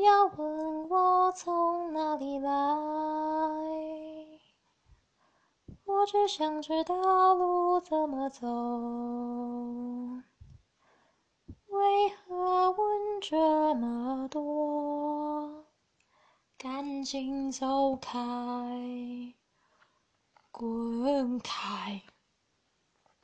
不要问我从哪里来我只想知道路怎么走。为何问这么多？赶紧走开滚开。